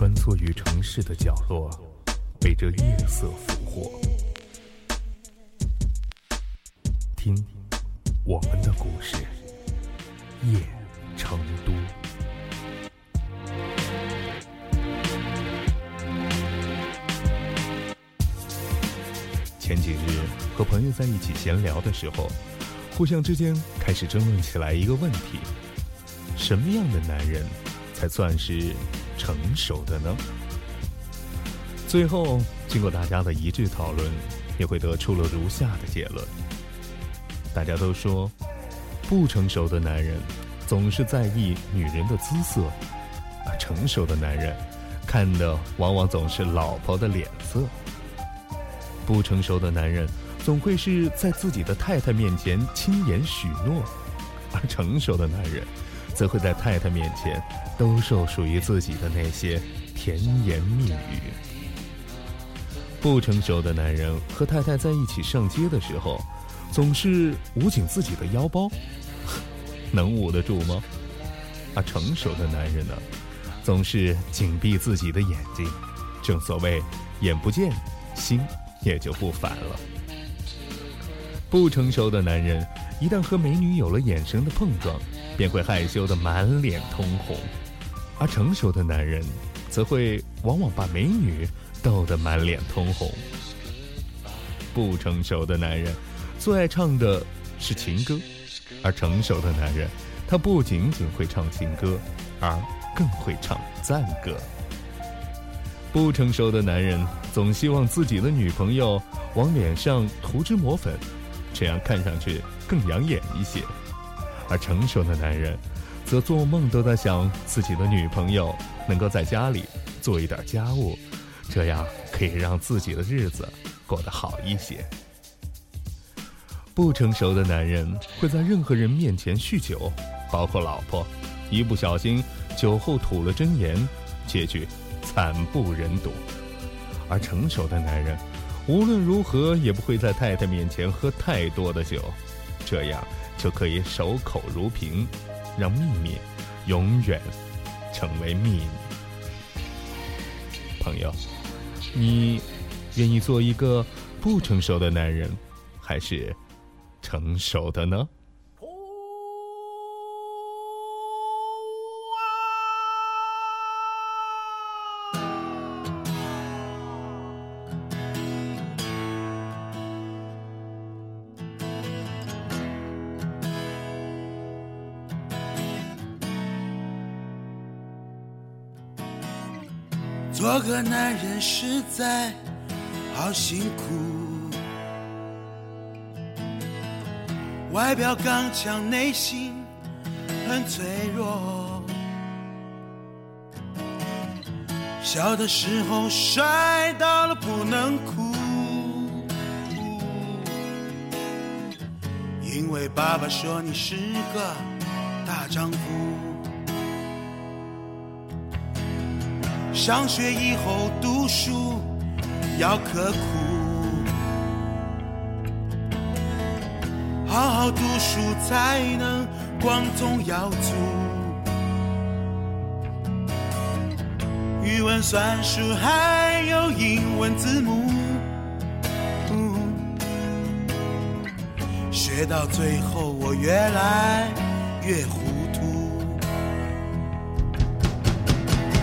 穿梭于城市的角落，被这夜色俘获。听我们的故事，夜成都。前几日和朋友在一起闲聊的时候，互相之间开始争论起来一个问题：什么样的男人才算是成熟的呢？最后，经过大家的一致讨论，也会得出了如下的结论：大家都说，不成熟的男人总是在意女人的姿色，而成熟的男人看的往往总是老婆的脸色。不成熟的男人总会是在自己的太太面前轻言许诺，而成熟的男人则会在太太面前兜售属于自己的那些甜言蜜语。不成熟的男人和太太在一起上街的时候，总是捂紧自己的腰包，能捂得住吗？而成熟的男人呢，总是紧闭自己的眼睛，正所谓眼不见心。也就不烦了。不成熟的男人一旦和美女有了眼神的碰撞，便会害羞的满脸通红；而成熟的男人，则会往往把美女逗得满脸通红。不成熟的男人最爱唱的是情歌，而成熟的男人，他不仅仅会唱情歌，而更会唱赞歌。不成熟的男人总希望自己的女朋友往脸上涂脂抹粉，这样看上去更养眼一些；而成熟的男人，则做梦都在想自己的女朋友能够在家里做一点家务，这样可以让自己的日子过得好一些。不成熟的男人会在任何人面前酗酒，包括老婆，一不小心酒后吐了真言，结局。惨不忍睹，而成熟的男人无论如何也不会在太太面前喝太多的酒，这样就可以守口如瓶，让秘密永远成为秘密。朋友，你愿意做一个不成熟的男人，还是成熟的呢？做个男人实在好辛苦，外表刚强，内心很脆弱。小的时候摔倒了不能哭，因为爸爸说你是个大丈夫。上学以后读书要刻苦，好好读书才能光宗耀祖。语文、算术还有英文字母，学到最后我越来越糊。涂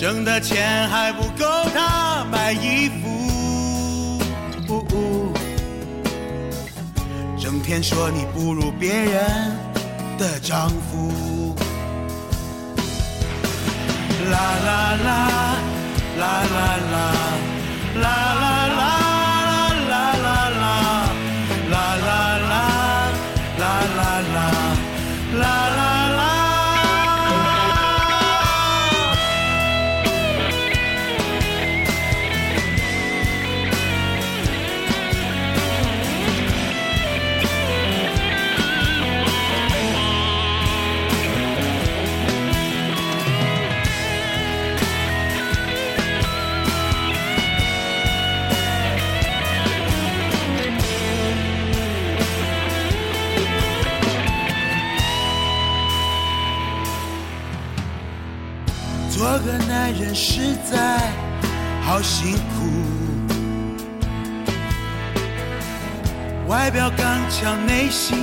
挣的钱还不够他买衣服，呜呜整天说你不如别人的丈夫。啦啦啦，啦啦啦，啦啦人实在好辛苦，外表刚强，内心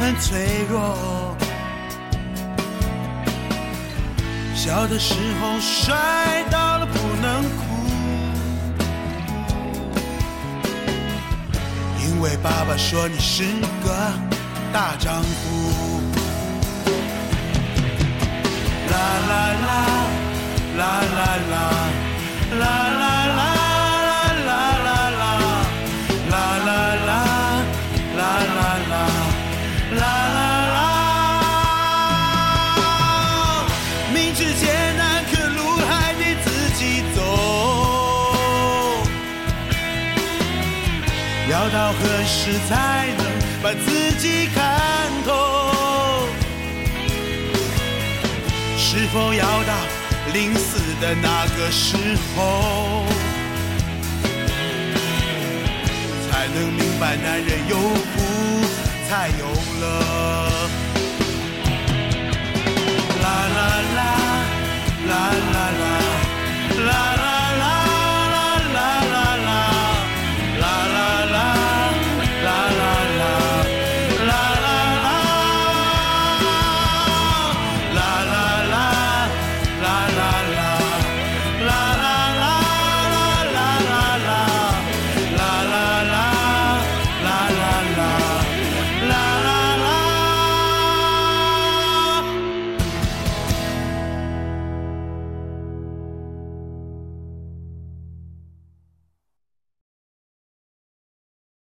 很脆弱。小的时候摔倒了不能哭，因为爸爸说你是个大丈夫。要到何时才能把自己看透？是否要到临死的那个时候，才能明白男人有苦，才有乐？